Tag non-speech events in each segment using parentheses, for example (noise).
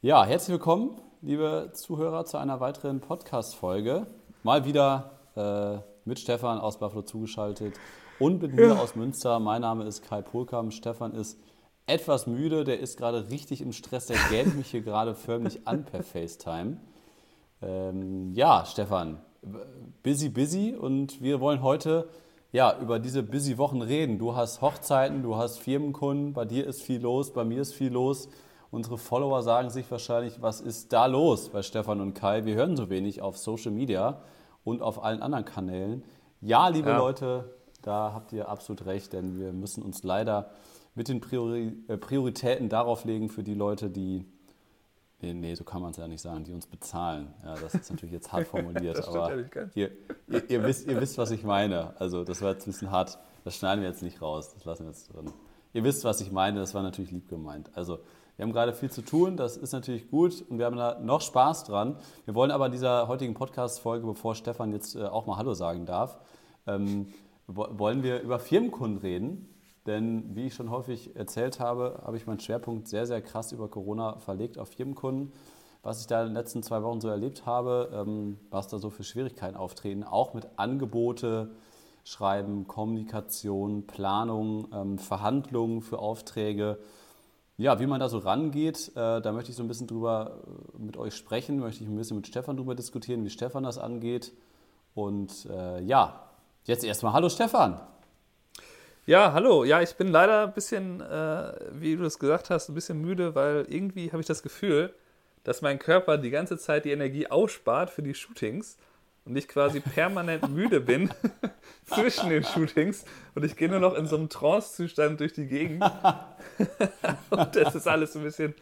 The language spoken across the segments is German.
Ja, herzlich willkommen, liebe Zuhörer, zu einer weiteren Podcast-Folge. Mal wieder äh, mit Stefan aus Buffalo zugeschaltet und mit mir aus Münster. Mein Name ist Kai Polkam. Stefan ist etwas müde, der ist gerade richtig im Stress, der gähnt mich hier gerade förmlich an per FaceTime. Ähm, ja, Stefan, busy, busy und wir wollen heute ja, über diese busy Wochen reden. Du hast Hochzeiten, du hast Firmenkunden, bei dir ist viel los, bei mir ist viel los. Unsere Follower sagen sich wahrscheinlich, was ist da los bei Stefan und Kai? Wir hören so wenig auf Social Media und auf allen anderen Kanälen. Ja, liebe ja. Leute, da habt ihr absolut recht, denn wir müssen uns leider mit den Priori äh, Prioritäten darauf legen für die Leute, die, nee, nee so kann man es ja nicht sagen, die uns bezahlen. Ja, das ist natürlich jetzt hart (laughs) formuliert, aber ihr, ihr, ihr, wisst, ihr wisst, was ich meine. Also das war jetzt ein bisschen hart, das schneiden wir jetzt nicht raus, das lassen wir jetzt drin. Ihr wisst, was ich meine, das war natürlich lieb gemeint. Also wir haben gerade viel zu tun, das ist natürlich gut und wir haben da noch Spaß dran. Wir wollen aber in dieser heutigen Podcast-Folge, bevor Stefan jetzt äh, auch mal Hallo sagen darf, ähm, wollen wir über Firmenkunden reden. Denn wie ich schon häufig erzählt habe, habe ich meinen Schwerpunkt sehr, sehr krass über Corona verlegt auf Firmenkunden. Was ich da in den letzten zwei Wochen so erlebt habe, ähm, was da so für Schwierigkeiten auftreten, auch mit Angebote, Schreiben, Kommunikation, Planung, ähm, Verhandlungen für Aufträge ja, wie man da so rangeht, äh, da möchte ich so ein bisschen drüber äh, mit euch sprechen, möchte ich ein bisschen mit Stefan drüber diskutieren, wie Stefan das angeht. Und äh, ja, jetzt erstmal Hallo Stefan. Ja, hallo. Ja, ich bin leider ein bisschen, äh, wie du es gesagt hast, ein bisschen müde, weil irgendwie habe ich das Gefühl, dass mein Körper die ganze Zeit die Energie ausspart für die Shootings und ich quasi permanent müde bin (laughs) zwischen den Shootings und ich gehe nur noch in so einem Trance-Zustand durch die Gegend. (laughs) und das ist alles ein bisschen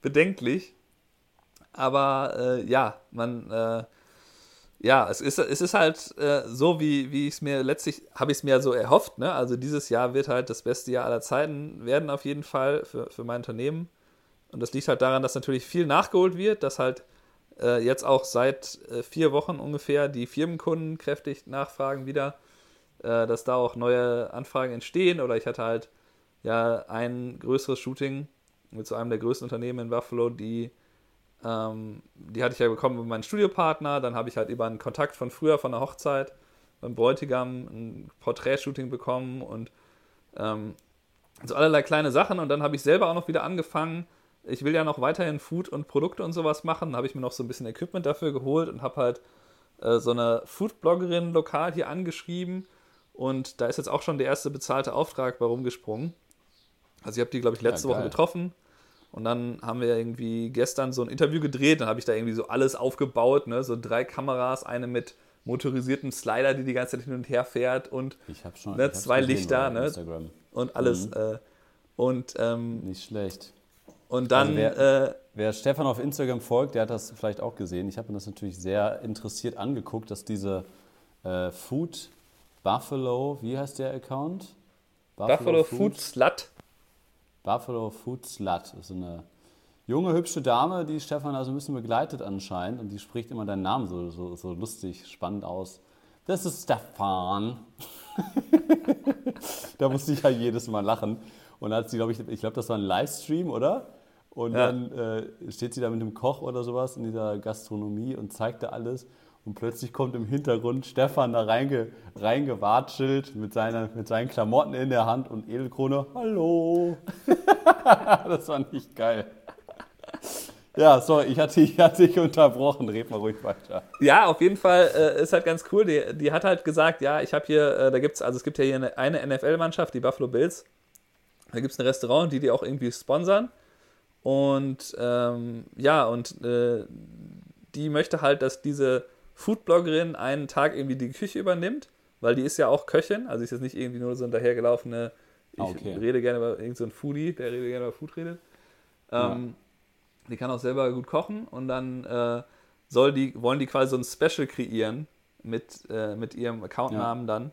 bedenklich. Aber äh, ja, man, äh, ja, es ist, es ist halt äh, so, wie, wie ich es mir letztlich, habe ich es mir so erhofft. Ne? Also dieses Jahr wird halt das beste Jahr aller Zeiten werden auf jeden Fall für, für mein Unternehmen. Und das liegt halt daran, dass natürlich viel nachgeholt wird, dass halt äh, jetzt auch seit äh, vier Wochen ungefähr die Firmenkunden kräftig nachfragen wieder, äh, dass da auch neue Anfragen entstehen. Oder ich hatte halt ja ein größeres Shooting mit so einem der größten Unternehmen in Buffalo, die, ähm, die hatte ich ja bekommen mit meinem Studiopartner. Dann habe ich halt über einen Kontakt von früher, von der Hochzeit, beim Bräutigam ein Porträtshooting bekommen und ähm, so allerlei kleine Sachen. Und dann habe ich selber auch noch wieder angefangen, ich will ja noch weiterhin Food und Produkte und sowas machen. Da habe ich mir noch so ein bisschen Equipment dafür geholt und habe halt äh, so eine Food-Bloggerin lokal hier angeschrieben. Und da ist jetzt auch schon der erste bezahlte Auftrag bei rumgesprungen. Also ich habe die, glaube ich, letzte ja, Woche getroffen. Und dann haben wir irgendwie gestern so ein Interview gedreht. Dann habe ich da irgendwie so alles aufgebaut. Ne? So drei Kameras, eine mit motorisierten Slider, die die ganze Zeit hin und her fährt und schon, ne, zwei Lichter ne? und alles. Mhm. Äh, und ähm, nicht schlecht. Und dann. Also wer, äh, wer, Stefan auf Instagram folgt, der hat das vielleicht auch gesehen. Ich habe mir das natürlich sehr interessiert angeguckt, dass diese äh, Food Buffalo, wie heißt der Account? Buffalo, Buffalo Food, Food Slut. Buffalo Food Slut ist eine junge, hübsche Dame, die Stefan also ein bisschen begleitet anscheinend und die spricht immer deinen Namen so, so, so lustig, spannend aus. Das ist Stefan. (laughs) da musste ich ja jedes Mal lachen. Und hat sie, glaube ich, ich glaube, das war ein Livestream, oder? Und ja. dann äh, steht sie da mit einem Koch oder sowas in dieser Gastronomie und zeigt da alles. Und plötzlich kommt im Hintergrund Stefan da reinge, reingewatschelt mit, seiner, mit seinen Klamotten in der Hand und Edelkrone. Hallo! (laughs) das war nicht geil. Ja, sorry, ich hatte, ich hatte dich unterbrochen. Red mal ruhig weiter. Ja, auf jeden Fall äh, ist halt ganz cool. Die, die hat halt gesagt, ja, ich habe hier, äh, da gibt's, also es gibt ja hier eine, eine NFL-Mannschaft, die Buffalo Bills. Da gibt es ein Restaurant, die die auch irgendwie sponsern. Und ähm, ja, und äh, die möchte halt, dass diese Foodbloggerin einen Tag irgendwie die Küche übernimmt, weil die ist ja auch Köchin, also ist jetzt nicht irgendwie nur so ein dahergelaufene, ich okay. rede gerne über irgendeinen so Foodie, der rede gerne über Food redet. Ähm, ja. Die kann auch selber gut kochen und dann äh, soll die, wollen die quasi so ein Special kreieren mit, äh, mit ihrem Accountnamen ja. dann.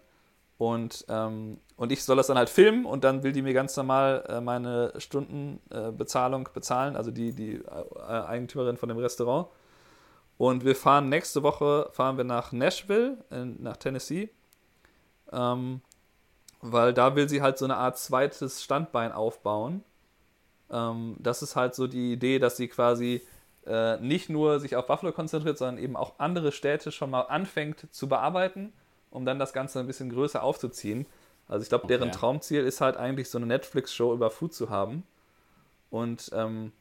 Und, ähm, und ich soll das dann halt filmen und dann will die mir ganz normal äh, meine Stundenbezahlung äh, bezahlen, also die, die äh, Eigentümerin von dem Restaurant. Und wir fahren nächste Woche fahren wir nach Nashville, in, nach Tennessee. Ähm, weil da will sie halt so eine Art zweites Standbein aufbauen. Ähm, das ist halt so die Idee, dass sie quasi äh, nicht nur sich auf Buffalo konzentriert, sondern eben auch andere Städte schon mal anfängt zu bearbeiten, um dann das Ganze ein bisschen größer aufzuziehen. Also ich glaube, okay. deren Traumziel ist halt eigentlich so eine Netflix-Show über Food zu haben. Und ähm,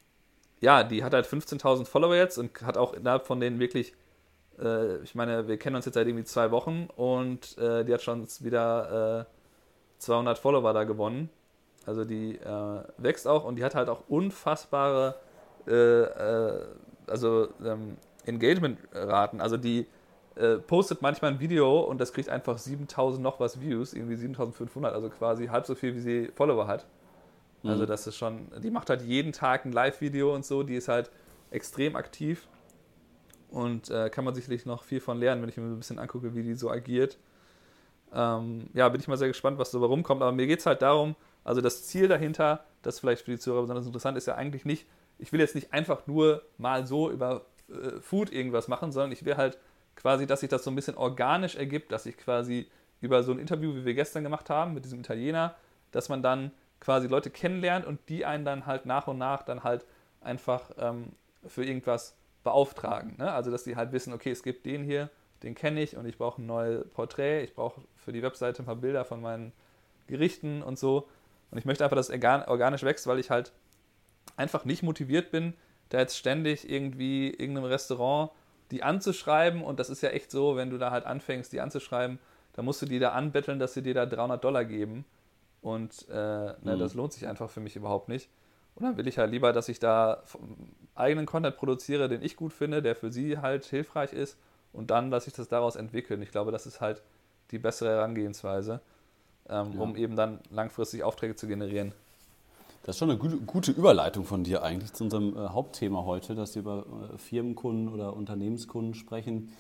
ja, die hat halt 15.000 Follower jetzt und hat auch innerhalb von denen wirklich, äh, ich meine, wir kennen uns jetzt seit irgendwie zwei Wochen und äh, die hat schon wieder 200 äh, Follower da gewonnen. Also die äh, wächst auch und die hat halt auch unfassbare äh, äh, also ähm, Engagement-Raten. Also die äh, postet manchmal ein Video und das kriegt einfach 7000 noch was Views, irgendwie 7500, also quasi halb so viel, wie sie Follower hat. Mhm. Also das ist schon, die macht halt jeden Tag ein Live-Video und so, die ist halt extrem aktiv und äh, kann man sicherlich noch viel von lernen, wenn ich mir ein bisschen angucke, wie die so agiert. Ähm, ja, bin ich mal sehr gespannt, was so rumkommt, aber mir geht es halt darum, also das Ziel dahinter, das vielleicht für die Zuhörer besonders interessant ist, ja eigentlich nicht, ich will jetzt nicht einfach nur mal so über äh, Food irgendwas machen, sondern ich will halt quasi, dass sich das so ein bisschen organisch ergibt, dass ich quasi über so ein Interview, wie wir gestern gemacht haben, mit diesem Italiener, dass man dann quasi Leute kennenlernt und die einen dann halt nach und nach dann halt einfach ähm, für irgendwas beauftragen. Ne? Also, dass die halt wissen, okay, es gibt den hier, den kenne ich und ich brauche ein neues Porträt, ich brauche für die Webseite ein paar Bilder von meinen Gerichten und so. Und ich möchte einfach, dass es organisch wächst, weil ich halt einfach nicht motiviert bin, da jetzt ständig irgendwie irgendeinem Restaurant die anzuschreiben. Und das ist ja echt so, wenn du da halt anfängst, die anzuschreiben, dann musst du die da anbetteln, dass sie dir da 300 Dollar geben. Und äh, ne, mhm. das lohnt sich einfach für mich überhaupt nicht. Und dann will ich halt lieber, dass ich da eigenen Content produziere, den ich gut finde, der für sie halt hilfreich ist. Und dann lasse ich das daraus entwickeln. Ich glaube, das ist halt die bessere Herangehensweise, ähm, ja. um eben dann langfristig Aufträge zu generieren. Das ist schon eine gute, Überleitung von dir eigentlich zu unserem äh, Hauptthema heute, dass wir über äh, Firmenkunden oder Unternehmenskunden sprechen.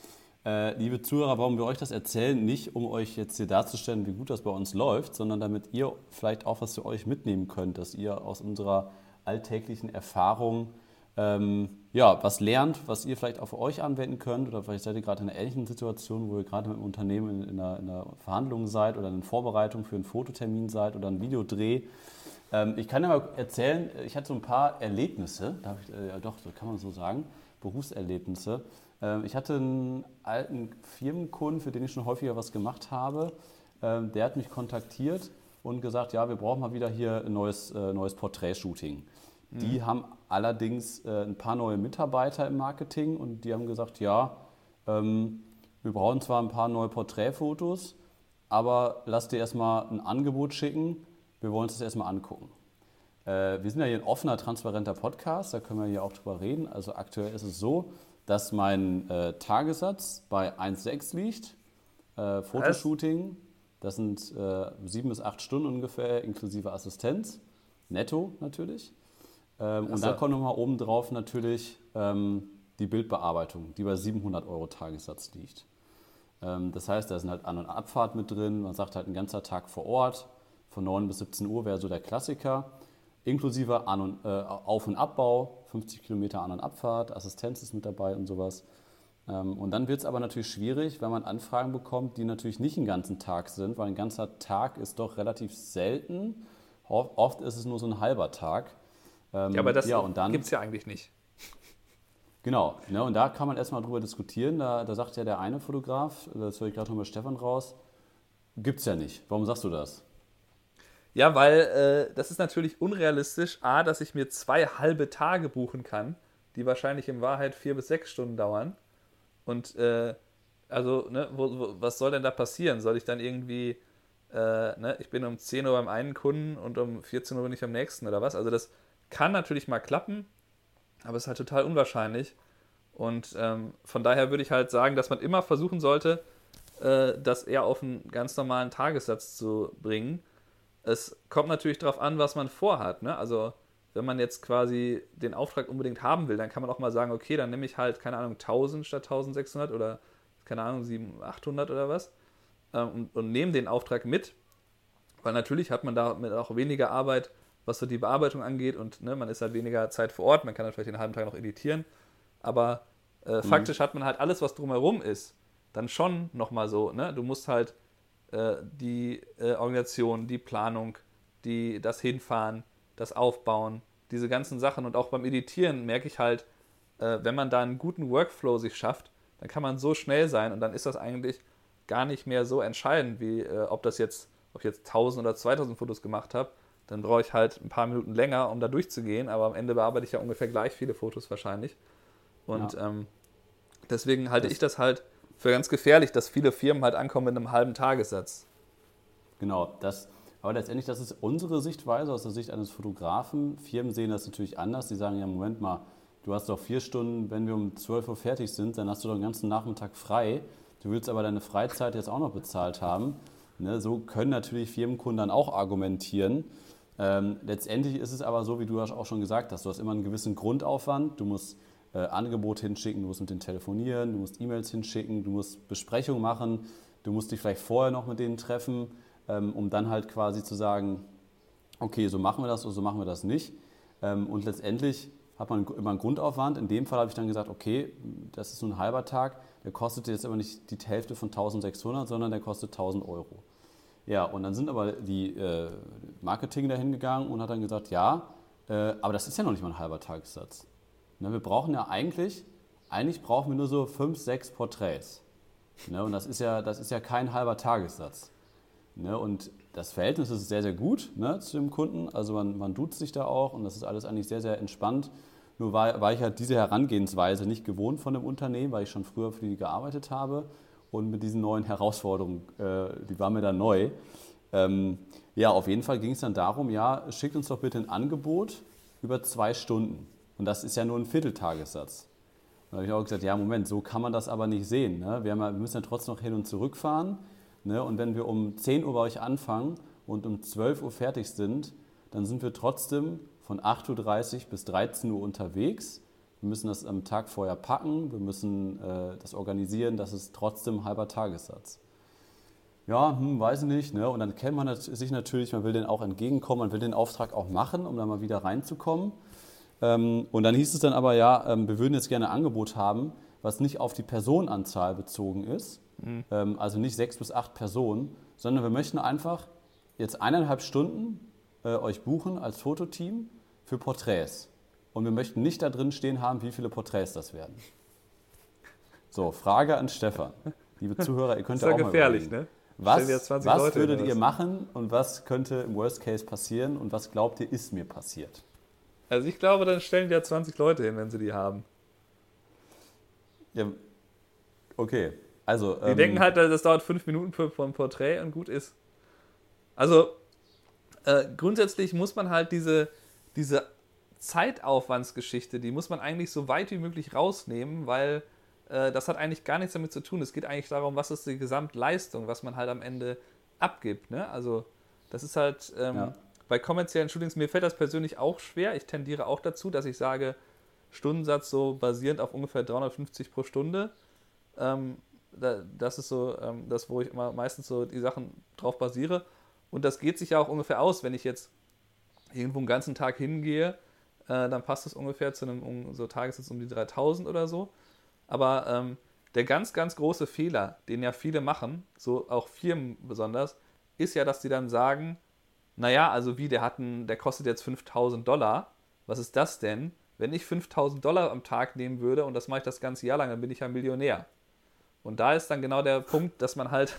Äh, liebe Zuhörer, warum wir euch das erzählen, nicht um euch jetzt hier darzustellen, wie gut das bei uns läuft, sondern damit ihr vielleicht auch was für euch mitnehmen könnt, dass ihr aus unserer alltäglichen Erfahrung ähm, ja, was lernt, was ihr vielleicht für euch anwenden könnt. Oder vielleicht seid ihr gerade in einer ähnlichen Situation, wo ihr gerade mit einem Unternehmen in, in, einer, in einer Verhandlung seid oder in Vorbereitung für einen Fototermin seid oder einen Videodreh ähm, ich kann ja mal erzählen, ich hatte so ein paar Erlebnisse, darf ich, äh, doch, so kann man so sagen, Berufserlebnisse. Ähm, ich hatte einen alten Firmenkunden, für den ich schon häufiger was gemacht habe. Ähm, der hat mich kontaktiert und gesagt, ja, wir brauchen mal wieder hier ein neues, äh, neues Porträtshooting. Mhm. Die haben allerdings äh, ein paar neue Mitarbeiter im Marketing und die haben gesagt, ja, ähm, wir brauchen zwar ein paar neue Porträtfotos, aber lass dir erstmal ein Angebot schicken wir wollen uns das erstmal angucken. Äh, wir sind ja hier ein offener, transparenter Podcast, da können wir hier auch drüber reden. Also aktuell ist es so, dass mein äh, Tagessatz bei 1,6 liegt. Äh, Fotoshooting, das sind äh, sieben bis acht Stunden ungefähr, inklusive Assistenz. Netto natürlich. Ähm, und dann kommt nochmal oben drauf natürlich ähm, die Bildbearbeitung, die bei 700 Euro Tagessatz liegt. Ähm, das heißt, da sind halt An- und Abfahrt mit drin. Man sagt halt ein ganzer Tag vor Ort von 9 bis 17 Uhr wäre so der Klassiker. Inklusive An- und, äh, Auf- und Abbau, 50 Kilometer An- und Abfahrt, Assistenz ist mit dabei und sowas. Ähm, und dann wird es aber natürlich schwierig, wenn man Anfragen bekommt, die natürlich nicht einen ganzen Tag sind, weil ein ganzer Tag ist doch relativ selten. Oft ist es nur so ein halber Tag. Ähm, ja, aber das ja, gibt es ja eigentlich nicht. Genau, ne, und da kann man erstmal drüber diskutieren. Da, da sagt ja der eine Fotograf, das höre ich gerade noch mit Stefan raus, gibt es ja nicht. Warum sagst du das? Ja, weil äh, das ist natürlich unrealistisch. A, dass ich mir zwei halbe Tage buchen kann, die wahrscheinlich in Wahrheit vier bis sechs Stunden dauern. Und äh, also, ne, wo, wo, was soll denn da passieren? Soll ich dann irgendwie, äh, ne, ich bin um 10 Uhr beim einen Kunden und um 14 Uhr bin ich beim nächsten oder was? Also das kann natürlich mal klappen, aber es ist halt total unwahrscheinlich. Und ähm, von daher würde ich halt sagen, dass man immer versuchen sollte, äh, das eher auf einen ganz normalen Tagessatz zu bringen es kommt natürlich darauf an, was man vorhat. Ne? Also wenn man jetzt quasi den Auftrag unbedingt haben will, dann kann man auch mal sagen, okay, dann nehme ich halt, keine Ahnung, 1000 statt 1600 oder, keine Ahnung, 700, 800 oder was ähm, und, und nehme den Auftrag mit, weil natürlich hat man damit auch weniger Arbeit, was so die Bearbeitung angeht und ne, man ist halt weniger Zeit vor Ort, man kann dann vielleicht den halben Tag noch editieren, aber äh, mhm. faktisch hat man halt alles, was drumherum ist, dann schon nochmal so, ne? du musst halt die äh, Organisation, die Planung, die, das Hinfahren, das Aufbauen, diese ganzen Sachen und auch beim Editieren merke ich halt, äh, wenn man da einen guten Workflow sich schafft, dann kann man so schnell sein und dann ist das eigentlich gar nicht mehr so entscheidend, wie äh, ob das jetzt, ob ich jetzt 1000 oder 2000 Fotos gemacht habe. Dann brauche ich halt ein paar Minuten länger, um da durchzugehen, aber am Ende bearbeite ich ja ungefähr gleich viele Fotos wahrscheinlich. Und ja. ähm, deswegen halte das ich das halt für ganz gefährlich, dass viele Firmen halt ankommen mit einem halben Tagessatz. Genau, das, aber letztendlich, das ist unsere Sichtweise aus der Sicht eines Fotografen. Firmen sehen das natürlich anders. Die sagen ja, Moment mal, du hast doch vier Stunden, wenn wir um 12 Uhr fertig sind, dann hast du doch den ganzen Nachmittag frei. Du willst aber deine Freizeit jetzt auch noch bezahlt haben. Ne, so können natürlich Firmenkunden dann auch argumentieren. Ähm, letztendlich ist es aber so, wie du auch schon gesagt hast, du hast immer einen gewissen Grundaufwand. Du musst äh, Angebote hinschicken, du musst mit denen telefonieren, du musst E-Mails hinschicken, du musst Besprechungen machen, du musst dich vielleicht vorher noch mit denen treffen, ähm, um dann halt quasi zu sagen, okay, so machen wir das oder so machen wir das nicht. Ähm, und letztendlich hat man immer einen Grundaufwand. In dem Fall habe ich dann gesagt, okay, das ist nur ein halber Tag, der kostet jetzt aber nicht die Hälfte von 1600, sondern der kostet 1000 Euro. Ja, und dann sind aber die äh, Marketing dahin gegangen und hat dann gesagt, ja, äh, aber das ist ja noch nicht mal ein halber Tagessatz. Ne, wir brauchen ja eigentlich, eigentlich brauchen wir nur so fünf, sechs Porträts. Ne, und das ist, ja, das ist ja kein halber Tagessatz. Ne, und das Verhältnis ist sehr, sehr gut ne, zu dem Kunden. Also man, man duzt sich da auch und das ist alles eigentlich sehr, sehr entspannt. Nur war, war ich halt diese Herangehensweise nicht gewohnt von dem Unternehmen, weil ich schon früher für die gearbeitet habe. Und mit diesen neuen Herausforderungen, äh, die waren mir dann neu. Ähm, ja, auf jeden Fall ging es dann darum, ja, schickt uns doch bitte ein Angebot über zwei Stunden. Und das ist ja nur ein Vierteltagessatz. Da habe ich auch gesagt, ja, Moment, so kann man das aber nicht sehen. Ne? Wir, ja, wir, müssen ja trotzdem noch hin und zurück fahren. Ne? Und wenn wir um 10 Uhr bei euch anfangen und um 12 Uhr fertig sind, dann sind wir trotzdem von 8.30 Uhr bis 13 Uhr unterwegs. Wir müssen das am Tag vorher packen, wir müssen äh, das organisieren, das ist trotzdem ein halber Tagessatz. Ja, hm, weiß ich nicht. Ne? Und dann kennt man sich natürlich, man will den auch entgegenkommen, man will den Auftrag auch machen, um da mal wieder reinzukommen. Ähm, und dann hieß es dann aber, ja, ähm, wir würden jetzt gerne ein Angebot haben, was nicht auf die Personenanzahl bezogen ist, mhm. Ähm, also nicht sechs bis acht Personen, sondern wir möchten einfach jetzt eineinhalb Stunden äh, euch buchen als Fototeam für Porträts. Und wir möchten nicht da drin stehen haben, wie viele Porträts das werden. So, Frage an Stefan. Liebe Zuhörer, ihr könnt ja auch gefährlich, mal gefährlich, ne? Was, was würdet ihr machen und was könnte im Worst Case passieren und was glaubt ihr, ist mir passiert? Also ich glaube, dann stellen die ja 20 Leute hin, wenn sie die haben. Ja, okay. Also, die ähm, denken halt, das dauert fünf Minuten für, ein Porträt und gut ist. Also äh, grundsätzlich muss man halt diese, diese Zeitaufwandsgeschichte, die muss man eigentlich so weit wie möglich rausnehmen, weil äh, das hat eigentlich gar nichts damit zu tun. Es geht eigentlich darum, was ist die Gesamtleistung, was man halt am Ende abgibt. Ne? Also das ist halt, ähm, ja bei kommerziellen Shootings, mir fällt das persönlich auch schwer. Ich tendiere auch dazu, dass ich sage, Stundensatz so basierend auf ungefähr 350 pro Stunde. Ähm, das ist so ähm, das, wo ich immer meistens so die Sachen drauf basiere. Und das geht sich ja auch ungefähr aus, wenn ich jetzt irgendwo einen ganzen Tag hingehe, äh, dann passt es ungefähr zu einem um, so Tagessatz um die 3000 oder so. Aber ähm, der ganz, ganz große Fehler, den ja viele machen, so auch Firmen besonders, ist ja, dass die dann sagen, naja, also wie, der, hat einen, der kostet jetzt 5000 Dollar. Was ist das denn? Wenn ich 5000 Dollar am Tag nehmen würde und das mache ich das ganze Jahr lang, dann bin ich ja Millionär. Und da ist dann genau der Punkt, dass man halt,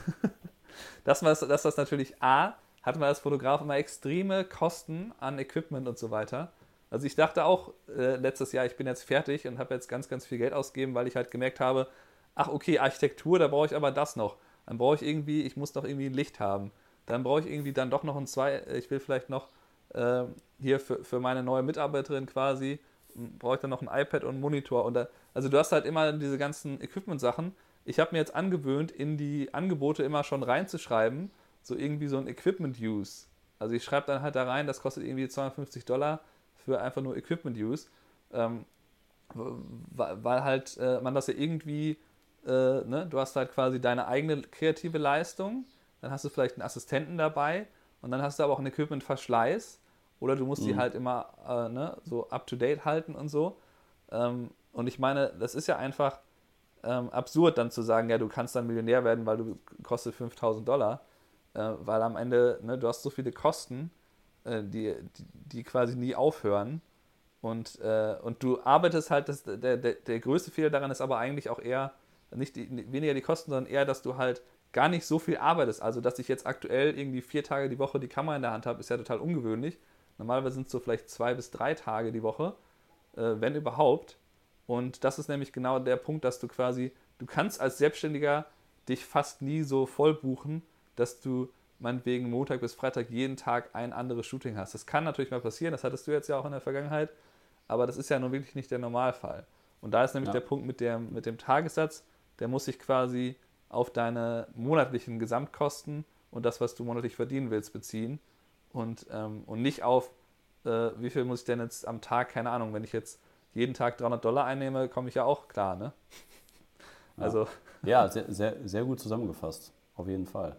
(laughs) dass, man, dass das natürlich A, hat man als Fotograf immer extreme Kosten an Equipment und so weiter. Also ich dachte auch äh, letztes Jahr, ich bin jetzt fertig und habe jetzt ganz, ganz viel Geld ausgegeben, weil ich halt gemerkt habe, ach okay, Architektur, da brauche ich aber das noch. Dann brauche ich irgendwie, ich muss noch irgendwie ein Licht haben dann brauche ich irgendwie dann doch noch ein zwei, äh, ich will vielleicht noch äh, hier für, für meine neue Mitarbeiterin quasi, brauche ich dann noch ein iPad und einen Monitor. Und da, also du hast halt immer diese ganzen Equipment-Sachen. Ich habe mir jetzt angewöhnt, in die Angebote immer schon reinzuschreiben, so irgendwie so ein Equipment-Use. Also ich schreibe dann halt da rein, das kostet irgendwie 250 Dollar für einfach nur Equipment-Use. Ähm, weil halt äh, man das ja irgendwie, äh, ne, du hast halt quasi deine eigene kreative Leistung dann hast du vielleicht einen Assistenten dabei und dann hast du aber auch einen Equipment-Verschleiß oder du musst mhm. die halt immer äh, ne, so up-to-date halten und so. Ähm, und ich meine, das ist ja einfach ähm, absurd dann zu sagen, ja, du kannst dann Millionär werden, weil du kostet 5000 Dollar, äh, weil am Ende, ne, du hast so viele Kosten, äh, die, die, die, quasi nie aufhören. Und, äh, und du arbeitest halt, das, der, der, der größte Fehler daran ist aber eigentlich auch eher, nicht die, weniger die Kosten, sondern eher, dass du halt gar nicht so viel arbeitest. Also, dass ich jetzt aktuell irgendwie vier Tage die Woche die Kamera in der Hand habe, ist ja total ungewöhnlich. Normalerweise sind es so vielleicht zwei bis drei Tage die Woche, äh, wenn überhaupt. Und das ist nämlich genau der Punkt, dass du quasi, du kannst als Selbstständiger dich fast nie so voll buchen, dass du meinetwegen Montag bis Freitag jeden Tag ein anderes Shooting hast. Das kann natürlich mal passieren, das hattest du jetzt ja auch in der Vergangenheit, aber das ist ja nun wirklich nicht der Normalfall. Und da ist nämlich ja. der Punkt mit, der, mit dem Tagessatz, der muss sich quasi auf deine monatlichen Gesamtkosten und das, was du monatlich verdienen willst, beziehen und, ähm, und nicht auf, äh, wie viel muss ich denn jetzt am Tag, keine Ahnung, wenn ich jetzt jeden Tag 300 Dollar einnehme, komme ich ja auch klar, ne? (laughs) Also. Ja, sehr, sehr, sehr gut zusammengefasst, auf jeden Fall.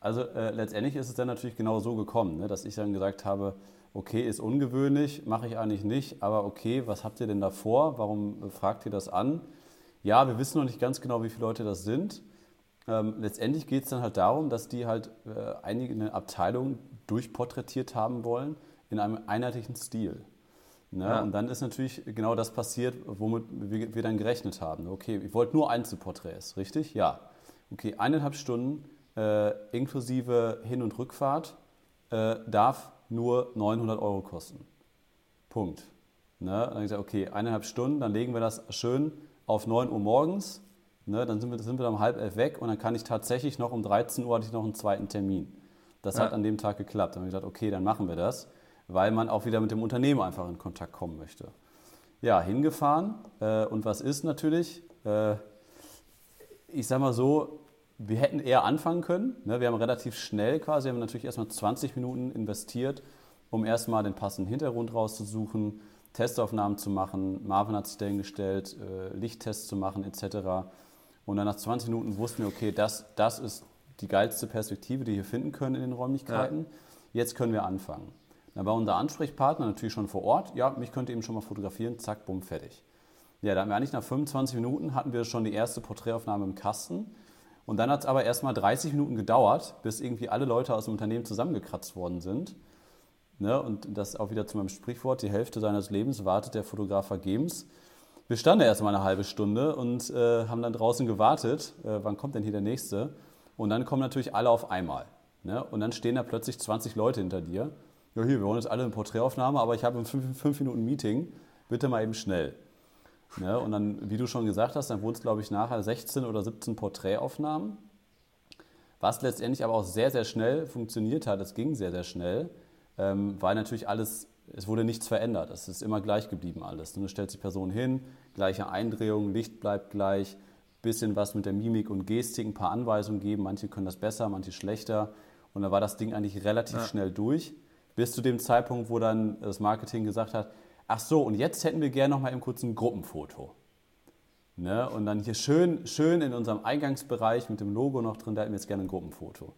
Also äh, letztendlich ist es dann natürlich genau so gekommen, ne, dass ich dann gesagt habe, okay, ist ungewöhnlich, mache ich eigentlich nicht, aber okay, was habt ihr denn da vor? Warum fragt ihr das an? Ja, wir wissen noch nicht ganz genau, wie viele Leute das sind. Ähm, letztendlich geht es dann halt darum, dass die halt äh, einige eine Abteilung durchporträtiert haben wollen in einem einheitlichen Stil. Ne? Ja. Und dann ist natürlich genau das passiert, womit wir, wir dann gerechnet haben. Okay, ich wollte nur Einzelporträts, richtig? Ja. Okay, eineinhalb Stunden äh, inklusive Hin- und Rückfahrt äh, darf nur 900 Euro kosten. Punkt. Ne? Dann habe ich gesagt, okay, eineinhalb Stunden, dann legen wir das schön auf 9 Uhr morgens Ne, dann sind wir, sind wir um halb elf weg und dann kann ich tatsächlich noch um 13 Uhr hatte ich noch einen zweiten Termin. Das ja. hat an dem Tag geklappt. Dann habe ich gesagt, okay, dann machen wir das, weil man auch wieder mit dem Unternehmen einfach in Kontakt kommen möchte. Ja, hingefahren äh, und was ist natürlich? Äh, ich sage mal so, wir hätten eher anfangen können. Ne? Wir haben relativ schnell quasi, wir haben natürlich erstmal 20 Minuten investiert, um erstmal den passenden Hintergrund rauszusuchen, Testaufnahmen zu machen. Marvin hat sich dahingestellt, äh, Lichttests zu machen etc. Und dann nach 20 Minuten wussten wir, okay, das, das ist die geilste Perspektive, die wir hier finden können in den Räumlichkeiten. Ja. Jetzt können wir anfangen. Dann war unser Ansprechpartner natürlich schon vor Ort. Ja, mich könnte eben schon mal fotografieren. Zack, bumm, fertig. Ja, da haben wir eigentlich nach 25 Minuten hatten wir schon die erste Porträtaufnahme im Kasten. Und dann hat es aber erst mal 30 Minuten gedauert, bis irgendwie alle Leute aus dem Unternehmen zusammengekratzt worden sind. Ne? Und das auch wieder zu meinem Sprichwort, die Hälfte seines Lebens wartet der Fotograf vergebens. Wir standen erst mal eine halbe Stunde und äh, haben dann draußen gewartet, äh, wann kommt denn hier der Nächste? Und dann kommen natürlich alle auf einmal. Ne? Und dann stehen da plötzlich 20 Leute hinter dir. Ja, hier, wir wollen jetzt alle eine Porträtaufnahme, aber ich habe ein 5 Minuten Meeting, bitte mal eben schnell. Ne? Und dann, wie du schon gesagt hast, dann wurden es, glaube ich, nachher 16 oder 17 Porträtaufnahmen. Was letztendlich aber auch sehr, sehr schnell funktioniert hat, es ging sehr, sehr schnell, ähm, weil natürlich alles es wurde nichts verändert. Es ist immer gleich geblieben alles. Du stellst die Person hin, gleiche Eindrehung, Licht bleibt gleich, bisschen was mit der Mimik und Gestik, ein paar Anweisungen geben. Manche können das besser, manche schlechter. Und dann war das Ding eigentlich relativ ja. schnell durch, bis zu dem Zeitpunkt, wo dann das Marketing gesagt hat, ach so, und jetzt hätten wir gerne noch mal eben kurz ein Gruppenfoto. Ne? Und dann hier schön, schön in unserem Eingangsbereich mit dem Logo noch drin, da hätten wir jetzt gerne ein Gruppenfoto.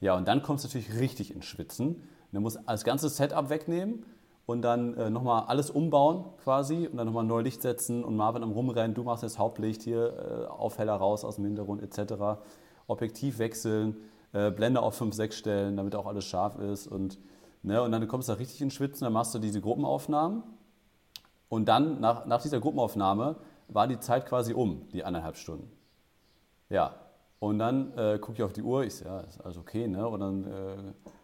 Ja, und dann kommst du natürlich richtig ins Schwitzen. Du musst das ganze Setup wegnehmen und dann äh, nochmal alles umbauen quasi und dann nochmal neu Licht setzen und Marvin am Rumrennen, du machst jetzt Hauptlicht hier, äh, Aufheller raus aus dem Hintergrund etc. Objektiv wechseln, äh, Blende auf 5, 6 stellen, damit auch alles scharf ist und, ne, und dann kommst du da richtig in Schwitzen, dann machst du diese Gruppenaufnahmen und dann nach, nach dieser Gruppenaufnahme war die Zeit quasi um, die anderthalb Stunden. Ja, und dann äh, gucke ich auf die Uhr, ich sage, ja, ist alles okay, ne? Und dann äh,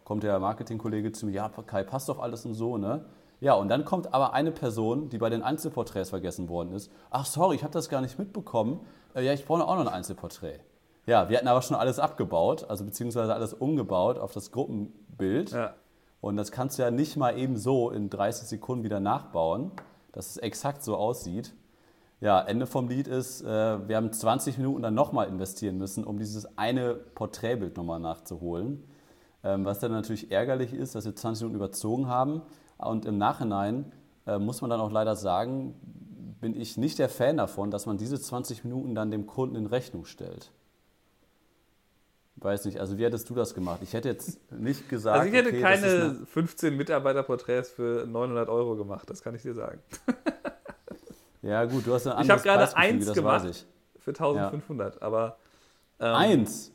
kommt der Marketingkollege zu mir, ja, Kai, passt doch alles und so, ne? Ja, und dann kommt aber eine Person, die bei den Einzelporträts vergessen worden ist. Ach, sorry, ich habe das gar nicht mitbekommen. Äh, ja, ich brauche auch noch ein Einzelporträt. Ja, wir hatten aber schon alles abgebaut, also beziehungsweise alles umgebaut auf das Gruppenbild. Ja. Und das kannst du ja nicht mal eben so in 30 Sekunden wieder nachbauen, dass es exakt so aussieht. Ja, Ende vom Lied ist, äh, wir haben 20 Minuten dann nochmal investieren müssen, um dieses eine Porträtbild nochmal nachzuholen. Ähm, was dann natürlich ärgerlich ist, dass wir 20 Minuten überzogen haben. Und im Nachhinein äh, muss man dann auch leider sagen, bin ich nicht der Fan davon, dass man diese 20 Minuten dann dem Kunden in Rechnung stellt. Weiß nicht, also wie hättest du das gemacht? Ich hätte jetzt nicht gesagt. Also ich hätte okay, keine 15 Mitarbeiterporträts für 900 Euro gemacht, das kann ich dir sagen. (laughs) ja, gut, du hast ein Ich habe gerade eins gemacht für 1500, ja. aber. Ähm, eins?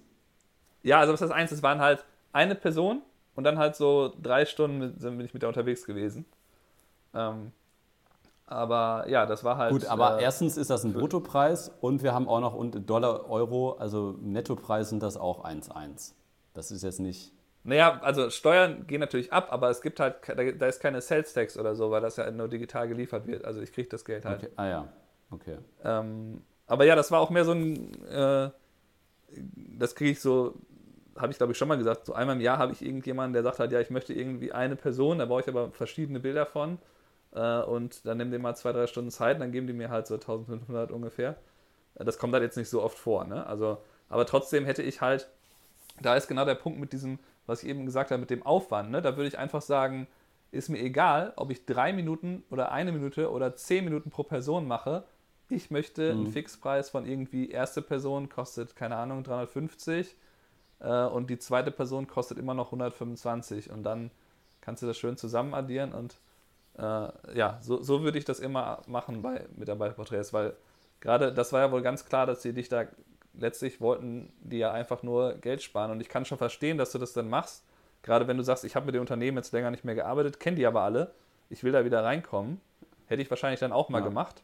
Ja, also was heißt eins? Es waren halt eine Person und dann halt so drei Stunden mit, bin ich mit der unterwegs gewesen. Ähm, Aber ja, das war halt. Gut, aber äh, erstens ist das ein Bruttopreis und wir haben auch noch Dollar, Euro, also Nettopreis sind das auch 1,1. Das ist jetzt nicht. Naja, also Steuern gehen natürlich ab, aber es gibt halt, da ist keine Sales Tax oder so, weil das ja nur digital geliefert wird. Also ich kriege das Geld halt. Okay. Ah ja, okay. Ähm, aber ja, das war auch mehr so ein, äh, das kriege ich so, habe ich glaube ich schon mal gesagt, so einmal im Jahr habe ich irgendjemanden, der sagt halt, ja, ich möchte irgendwie eine Person, da brauche ich aber verschiedene Bilder von äh, und dann nehmen die mal zwei, drei Stunden Zeit, dann geben die mir halt so 1500 ungefähr. Äh, das kommt halt jetzt nicht so oft vor, ne? Also, aber trotzdem hätte ich halt, da ist genau der Punkt mit diesem, was ich eben gesagt habe, mit dem Aufwand, ne? Da würde ich einfach sagen, ist mir egal, ob ich drei Minuten oder eine Minute oder zehn Minuten pro Person mache. Ich möchte mhm. einen Fixpreis von irgendwie erste Person kostet, keine Ahnung, 350 äh, und die zweite Person kostet immer noch 125 und dann kannst du das schön zusammen addieren und äh, ja, so, so würde ich das immer machen bei Mitarbeiterporträts, weil gerade das war ja wohl ganz klar, dass sie dich da letztlich wollten, die ja einfach nur Geld sparen. Und ich kann schon verstehen, dass du das dann machst. Gerade wenn du sagst, ich habe mit den Unternehmen jetzt länger nicht mehr gearbeitet, kenne die aber alle, ich will da wieder reinkommen. Hätte ich wahrscheinlich dann auch mal ja. gemacht.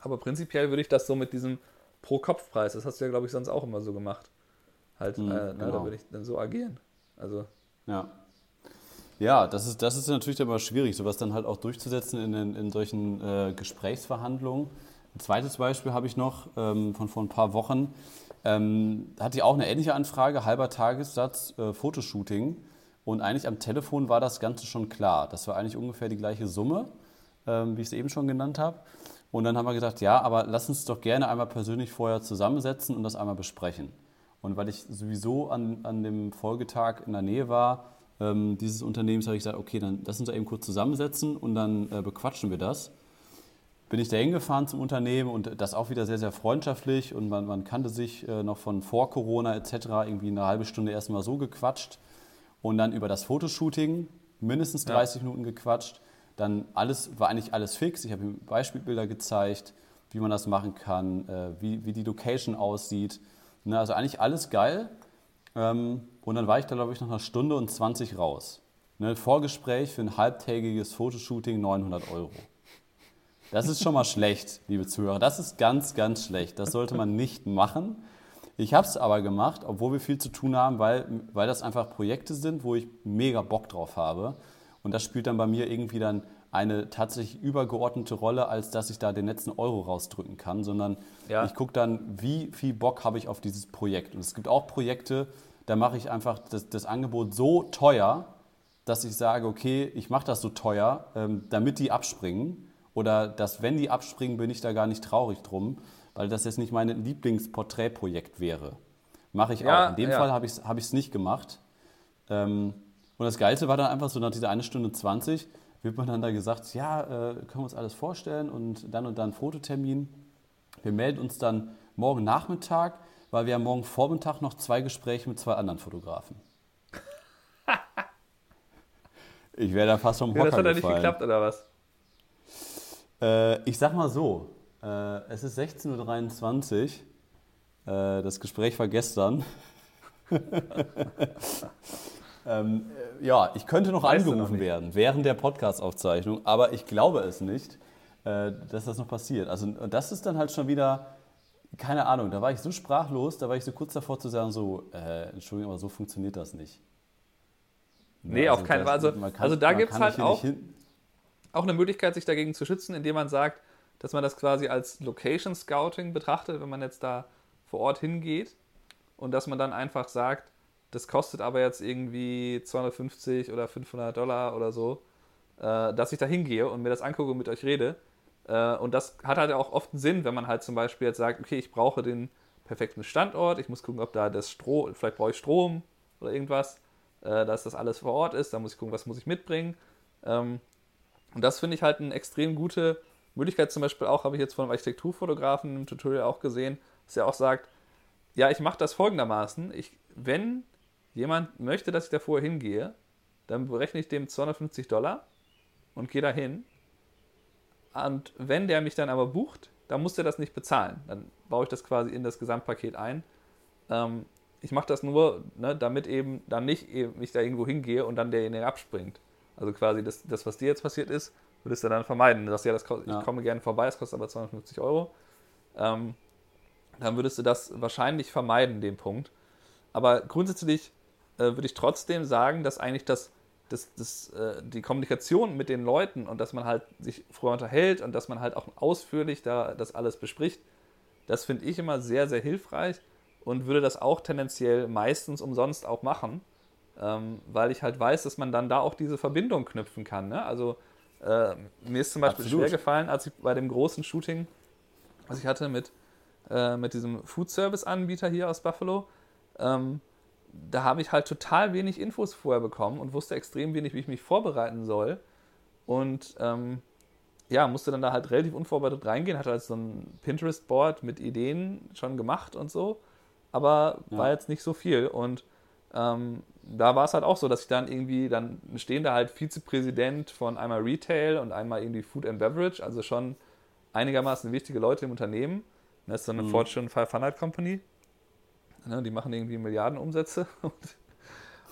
Aber prinzipiell würde ich das so mit diesem Pro-Kopf-Preis, das hast du ja, glaube ich, sonst auch immer so gemacht. Halt, mhm, äh, na, genau. da würde ich dann so agieren. Also. Ja. Ja, das ist, das ist natürlich immer schwierig, sowas dann halt auch durchzusetzen in, in, in solchen äh, Gesprächsverhandlungen. Ein zweites Beispiel habe ich noch ähm, von vor ein paar Wochen. Ähm, da hatte ich auch eine ähnliche Anfrage, halber Tagessatz, äh, Fotoshooting. Und eigentlich am Telefon war das Ganze schon klar. Das war eigentlich ungefähr die gleiche Summe, ähm, wie ich es eben schon genannt habe. Und dann haben wir gesagt, ja, aber lass uns doch gerne einmal persönlich vorher zusammensetzen und das einmal besprechen. Und weil ich sowieso an, an dem Folgetag in der Nähe war, ähm, dieses Unternehmens habe ich gesagt, okay, dann lass uns da eben kurz zusammensetzen und dann äh, bequatschen wir das. Bin ich da hingefahren zum Unternehmen und das auch wieder sehr, sehr freundschaftlich und man, man kannte sich äh, noch von vor Corona etc. irgendwie eine halbe Stunde erstmal so gequatscht und dann über das Fotoshooting mindestens 30 ja. Minuten gequatscht. Dann alles, war eigentlich alles fix. Ich habe ihm Beispielbilder gezeigt, wie man das machen kann, äh, wie, wie die Location aussieht. Ne, also eigentlich alles geil. Ähm, und dann war ich da, glaube ich, nach einer Stunde und 20 raus. Ne, Vorgespräch für ein halbtägiges Fotoshooting 900 Euro. Das ist schon mal (laughs) schlecht, liebe Zuhörer. Das ist ganz, ganz schlecht. Das sollte man nicht machen. Ich habe es aber gemacht, obwohl wir viel zu tun haben, weil, weil das einfach Projekte sind, wo ich mega Bock drauf habe. Und das spielt dann bei mir irgendwie dann eine tatsächlich übergeordnete Rolle, als dass ich da den letzten Euro rausdrücken kann, sondern ja. ich gucke dann, wie viel Bock habe ich auf dieses Projekt. Und es gibt auch Projekte, da mache ich einfach das, das, Angebot so teuer, dass ich sage, okay, ich mache das so teuer, ähm, damit die abspringen. Oder dass, wenn die abspringen, bin ich da gar nicht traurig drum, weil das jetzt nicht mein Lieblingsporträtprojekt wäre. Mache ich ja, auch. In dem ja. Fall habe ich es hab nicht gemacht. Ähm, und das Geilste war dann einfach so nach dieser eine Stunde 20 wird man dann da gesagt, ja, äh, können wir uns alles vorstellen und dann und dann Fototermin. Wir melden uns dann morgen Nachmittag weil wir haben morgen Vormittag noch zwei Gespräche mit zwei anderen Fotografen. (laughs) ich wäre da fast vom Hocker ja, Das hat ja nicht geklappt, oder was? Äh, ich sag mal so, äh, es ist 16.23 Uhr. Äh, das Gespräch war gestern. (laughs) ähm, äh, ja, ich könnte noch weißt angerufen noch werden während der Podcast-Aufzeichnung, aber ich glaube es nicht, äh, dass das noch passiert. Also das ist dann halt schon wieder keine Ahnung, da war ich so sprachlos, da war ich so kurz davor zu sagen, so, äh, Entschuldigung, aber so funktioniert das nicht. Nee, also auf keinen Fall. Also, also da gibt es halt auch, auch eine Möglichkeit, sich dagegen zu schützen, indem man sagt, dass man das quasi als Location Scouting betrachtet, wenn man jetzt da vor Ort hingeht und dass man dann einfach sagt, das kostet aber jetzt irgendwie 250 oder 500 Dollar oder so, äh, dass ich da hingehe und mir das angucke und mit euch rede. Äh, und das hat halt auch oft einen Sinn, wenn man halt zum Beispiel jetzt sagt, okay, ich brauche den perfekten Standort, ich muss gucken, ob da das Strom, vielleicht brauche ich Strom oder irgendwas, äh, dass das alles vor Ort ist, da muss ich gucken, was muss ich mitbringen. Ähm, und das finde ich halt eine extrem gute Möglichkeit, zum Beispiel auch, habe ich jetzt von einem Architekturfotografen im Tutorial auch gesehen, dass er auch sagt, ja, ich mache das folgendermaßen, ich, wenn jemand möchte, dass ich da vorher hingehe, dann berechne ich dem 250 Dollar und gehe da hin und wenn der mich dann aber bucht, dann muss der das nicht bezahlen. Dann baue ich das quasi in das Gesamtpaket ein. Ähm, ich mache das nur, ne, damit eben dann nicht eben ich da irgendwo hingehe und dann derjenige abspringt. Also quasi das, das, was dir jetzt passiert ist, würdest du dann vermeiden. Du sagst ja, das, ich Ja. komme gerne vorbei, es kostet aber 250 Euro. Ähm, dann würdest du das wahrscheinlich vermeiden, den Punkt. Aber grundsätzlich äh, würde ich trotzdem sagen, dass eigentlich das, das, das, äh, die Kommunikation mit den Leuten und dass man halt sich vorher unterhält und dass man halt auch ausführlich da das alles bespricht, das finde ich immer sehr, sehr hilfreich und würde das auch tendenziell meistens umsonst auch machen, ähm, weil ich halt weiß, dass man dann da auch diese Verbindung knüpfen kann. Ne? Also äh, mir ist zum Beispiel Absolut. schwer gefallen, als ich bei dem großen Shooting, was ich hatte mit, äh, mit diesem Food Service Anbieter hier aus Buffalo, ähm, da habe ich halt total wenig Infos vorher bekommen und wusste extrem wenig, wie ich mich vorbereiten soll. Und ähm, ja, musste dann da halt relativ unvorbereitet reingehen, hatte halt so ein Pinterest-Board mit Ideen schon gemacht und so, aber Ja. war jetzt nicht so viel. Und ähm, da war es halt auch so, dass ich dann irgendwie, dann stehen da halt Vizepräsident von einmal Retail und einmal irgendwie Food and Beverage, also schon einigermaßen wichtige Leute im Unternehmen. Das ist so eine Mhm. Fortune 500 Company. Ne, die machen irgendwie Milliarden Umsätze. (laughs) Und,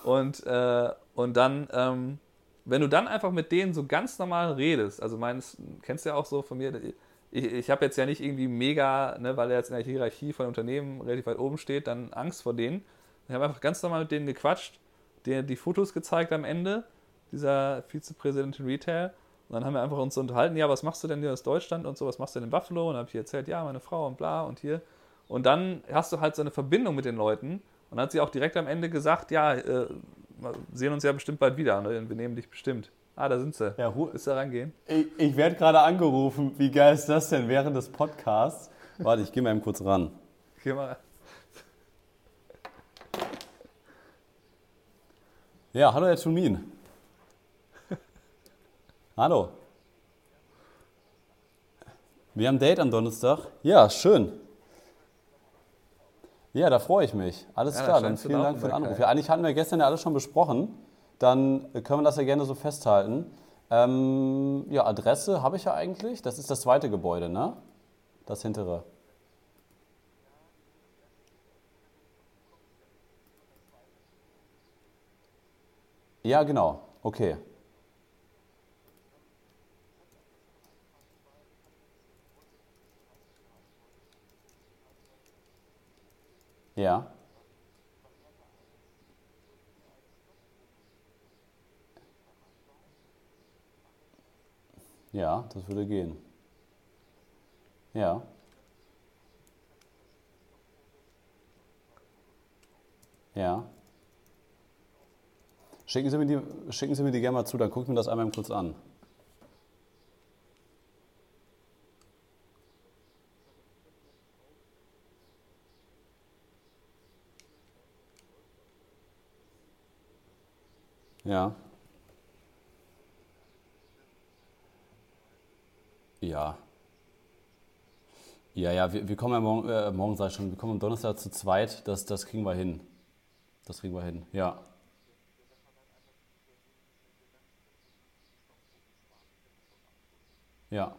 und, äh, und dann, ähm, wenn du dann einfach mit denen so ganz normal redest, also meines, kennst du ja auch so von mir, ich, ich habe jetzt ja nicht irgendwie mega, ne, weil er jetzt in der Hierarchie von Unternehmen relativ weit oben steht, dann Angst vor denen. Ich habe einfach ganz normal mit denen gequatscht, denen die Fotos gezeigt am Ende, dieser Vizepräsidentin Retail. Und dann haben wir einfach uns unterhalten, ja, was machst du denn hier aus Deutschland und so, was machst du denn in Buffalo? Und dann habe ich erzählt, ja, meine Frau und bla und hier. Und dann hast du halt so eine Verbindung mit den Leuten. Und dann hat sie auch direkt am Ende gesagt, ja, äh, wir sehen uns ja bestimmt bald wieder, ne? wir nehmen dich bestimmt. Ah, da sind sie. Ja, du da reingehen? Ich, ich werde gerade angerufen. Wie geil ist das denn während des Podcasts? Warte, ich gehe mal eben kurz ran. Geh mal. Ja, hallo Herr Tumin. Hallo. Wir haben ein Date am Donnerstag. Ja, schön. Ja, da freue ich mich. Alles Ja, klar, dann vielen da Dank für den. Anruf. Ja, eigentlich hatten wir gestern ja alles schon besprochen. Dann können wir das ja gerne so festhalten. Ähm, ja, Adresse habe ich ja eigentlich. Das ist das zweite Gebäude, ne? Das hintere. Ja, genau. Okay. Ja. Ja, das würde gehen. Ja. Ja. Schicken Sie, mir die, die gerne mal zu, dann gucke ich mir das einmal kurz an. Ja. Ja. Ja, ja, wir, wir kommen ja morgen, äh, morgen sag ich schon, wir kommen am Donnerstag zu zweit, das, das kriegen wir hin. Das kriegen wir hin, ja. Ja.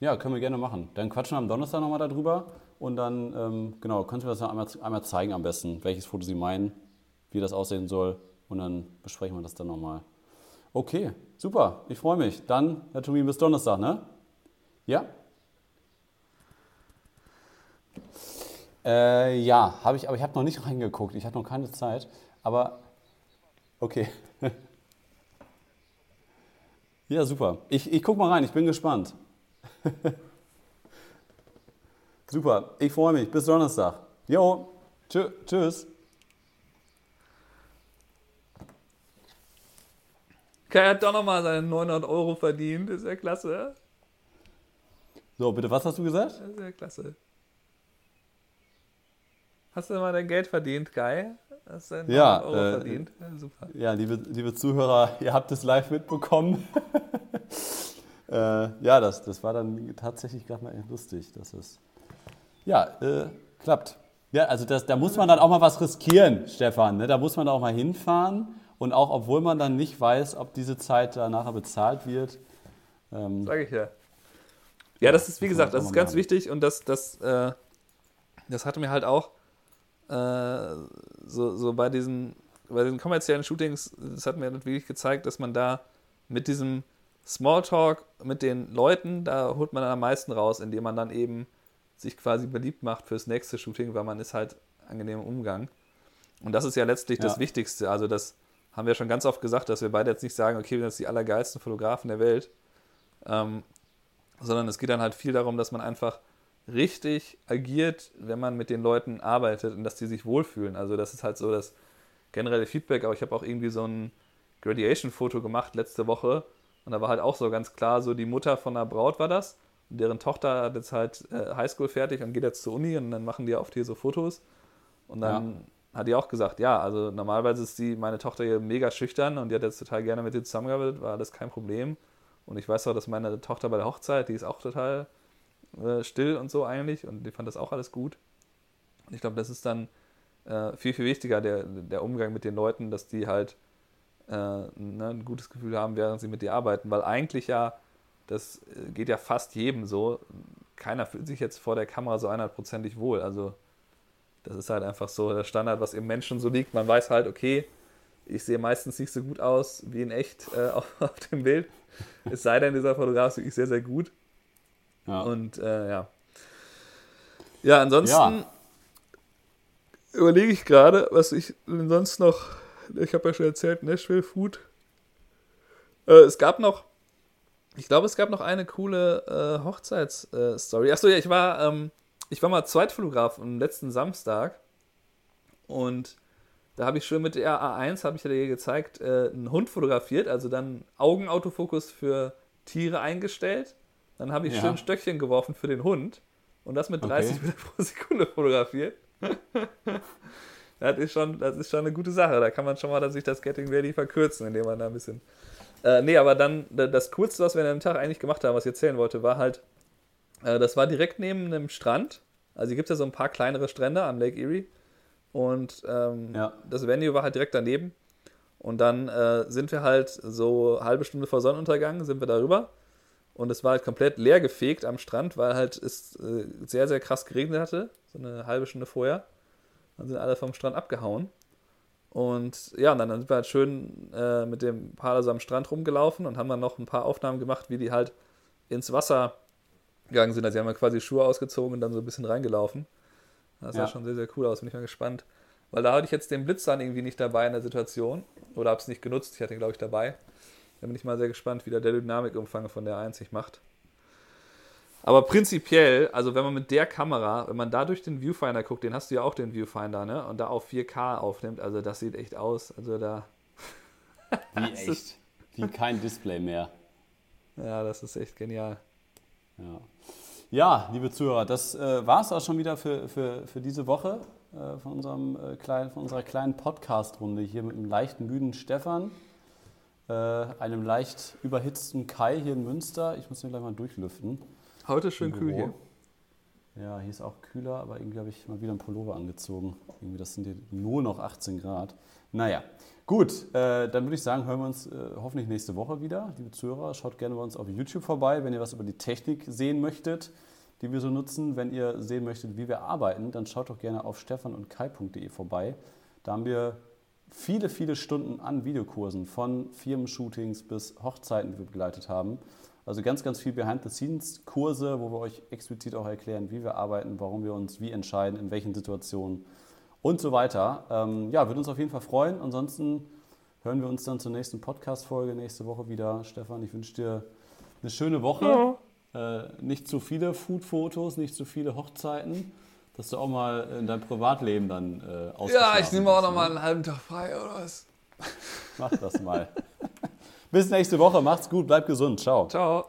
Ja, können wir gerne machen. Dann quatschen wir am Donnerstag nochmal darüber und dann, ähm, genau, können Sie das noch einmal, einmal zeigen am besten, welches Foto Sie meinen, wie das aussehen soll und dann besprechen wir das dann nochmal. Okay, super, ich freue mich. Dann, Herr Tumin, bis Donnerstag, ne? Ja? Äh, ja, habe ich, aber ich habe noch nicht reingeguckt. Ich hatte noch keine Zeit. Aber okay. (laughs) ja, super. Ich, ich gucke mal rein. Ich bin gespannt. (laughs) super. Ich freue mich. Bis Donnerstag. Jo. Tschüss. Kai hat doch nochmal seine 900 Euro verdient. Ist ja klasse. So, bitte, was hast du gesagt? Das ist ja klasse. Hast du mal dein Geld verdient, Kai? Hast du deine Ja, 900 Euro äh, verdient? Ja, super. Ja, liebe, liebe Zuhörer, ihr habt es live mitbekommen. (laughs) äh, ja, das, das war dann tatsächlich gerade mal lustig. Das ist, ja, äh, klappt. Ja, also das, da muss man dann auch mal was riskieren, Stefan. Ne? Da muss man auch mal hinfahren. Und auch obwohl man dann nicht weiß, ob diese Zeit da nachher bezahlt wird. Ähm, Sag ich ja. Ja, das ist, wie gesagt, kann das ist ganz wichtig und das, das, äh, das hatte mir halt auch äh, so, so bei diesen, bei diesen kommerziellen Shootings, das hat mir halt wirklich gezeigt, dass man da mit diesem Smalltalk mit den Leuten, da holt man dann am meisten raus, indem man dann eben sich quasi beliebt macht fürs nächste Shooting, weil man ist halt angenehm im Umgang. Und das ist ja letztlich ja. das Wichtigste. Also das haben wir schon ganz oft gesagt, dass wir beide jetzt nicht sagen, okay, wir sind jetzt die allergeilsten Fotografen der Welt, ähm, sondern es geht dann halt viel darum, dass man einfach richtig agiert, wenn man mit den Leuten arbeitet und dass die sich wohlfühlen. Also das ist halt so das generelle Feedback, aber ich habe auch irgendwie so ein Graduation-Foto gemacht letzte Woche und da war halt auch so ganz klar, so die Mutter von einer Braut war das und deren Tochter hat jetzt halt äh, Highschool fertig und geht jetzt zur Uni und dann machen die oft hier so Fotos und dann ja. Hat die auch gesagt, ja, also normalerweise ist die, meine Tochter hier mega schüchtern und die hat jetzt total gerne mit dir zusammengearbeitet, war alles kein Problem und ich weiß auch, dass meine Tochter bei der Hochzeit, die ist auch total äh, still und so eigentlich und die fand das auch alles gut. Und ich glaube, das ist dann äh, viel, viel wichtiger, der, der Umgang mit den Leuten, dass die halt äh, ne, ein gutes Gefühl haben, während sie mit dir arbeiten, weil eigentlich ja, das äh, geht ja fast jedem so, keiner fühlt sich jetzt vor der Kamera so einhundertprozentig wohl. Also das ist halt einfach so der Standard, was im Menschen so liegt. Man weiß halt, okay, ich sehe meistens nicht so gut aus wie in echt äh, (laughs) auf, auf, dem Bild. Es sei denn, dieser Fotograf ist wirklich sehr, sehr gut. Ja. Und äh, ja. Ja, ansonsten ja. überlege ich gerade, was ich sonst noch. Ich habe ja schon erzählt, Nashville Food. Äh, es gab noch, ich glaube, es gab noch eine coole äh, Hochzeitsstory. Achso, ja, ich war, ähm, ich war mal Zweitfotograf am letzten Samstag und da habe ich schön mit der A1, habe ich dir gezeigt, äh, einen Hund fotografiert, also dann Augenautofokus für Tiere eingestellt. Dann habe ich ja. schön Stöckchen geworfen für den Hund und das mit 30 okay. Meter pro Sekunde fotografiert. (laughs) das, ist schon, das ist schon eine gute Sache. Da kann man schon mal sich das Getting Ready verkürzen, indem man da ein bisschen. Äh, nee, aber dann das Coolste, was wir an dem Tag eigentlich gemacht haben, was ich erzählen wollte, war halt, äh, das war direkt neben einem Strand. Also hier gibt es ja so ein paar kleinere Strände am Lake Erie. Und ähm, ja. das Venue war halt direkt daneben. Und dann äh, sind wir halt so eine halbe Stunde vor Sonnenuntergang, sind wir darüber. Und es war halt komplett leer gefegt am Strand, weil halt es äh, sehr, sehr krass geregnet hatte, so eine halbe Stunde vorher. Dann sind alle vom Strand abgehauen. Und ja, und dann sind wir halt schön äh, mit dem Paar so am Strand rumgelaufen und haben dann noch ein paar Aufnahmen gemacht, wie die halt ins Wasser gegangen sind. Also sie haben ja quasi Schuhe ausgezogen und dann so ein bisschen reingelaufen. Das sah ja. schon sehr, sehr cool aus. Bin ich mal gespannt. Weil da hatte ich jetzt den Blitz dann irgendwie nicht dabei in der Situation. Oder habe es nicht genutzt. Ich hatte ihn, glaube ich, dabei. Da bin ich mal sehr gespannt, wie der, der Dynamikumfang von der 1 sich macht. Aber prinzipiell, also wenn man mit der Kamera, wenn man da durch den Viewfinder guckt, den hast du ja auch den Viewfinder, ne? Und da auf 4K aufnimmt, also das sieht echt aus. Also da. Wie (laughs) echt. Wie kein Display mehr. Ja, das ist echt genial. Ja. Ja, liebe Zuhörer, das äh, war es auch schon wieder für, für, für diese Woche äh, von, unserem, äh, kleinen, von unserer kleinen Podcast-Runde hier mit einem leicht müden Stefan, äh, einem leicht überhitzten Kai hier in Münster. Ich muss den gleich mal durchlüften. Heute schön kühl hier. Ja, hier ist auch kühler, aber irgendwie habe ich mal wieder einen Pullover angezogen. Irgendwie, das sind hier nur noch 18 Grad. Naja, gut, äh, dann würde ich sagen, hören wir uns äh, hoffentlich nächste Woche wieder. Liebe Zuhörer, schaut gerne bei uns auf YouTube vorbei, wenn ihr was über die Technik sehen möchtet, die wir so nutzen. Wenn ihr sehen möchtet, wie wir arbeiten, dann schaut doch gerne auf stefanundkai.de vorbei. Da haben wir viele, viele Stunden an Videokursen von Firmenshootings bis Hochzeiten, die wir begleitet haben. Also ganz, ganz viel Behind-the-Scenes-Kurse, wo wir euch explizit auch erklären, wie wir arbeiten, warum wir uns wie entscheiden, in welchen Situationen und so weiter. Ähm, ja, würde uns auf jeden Fall freuen. Ansonsten hören wir uns dann zur nächsten Podcast-Folge nächste Woche wieder. Stefan, ich wünsche dir eine schöne Woche. Ja. Äh, nicht zu viele Food-Fotos, nicht zu viele Hochzeiten, dass du auch mal in deinem Privatleben dann äh, Ja, ich nehme auch noch ne? mal einen halben Tag frei oder was? Mach das mal. (laughs) Bis nächste Woche. Macht's gut, bleibt gesund. Ciao. Ciao.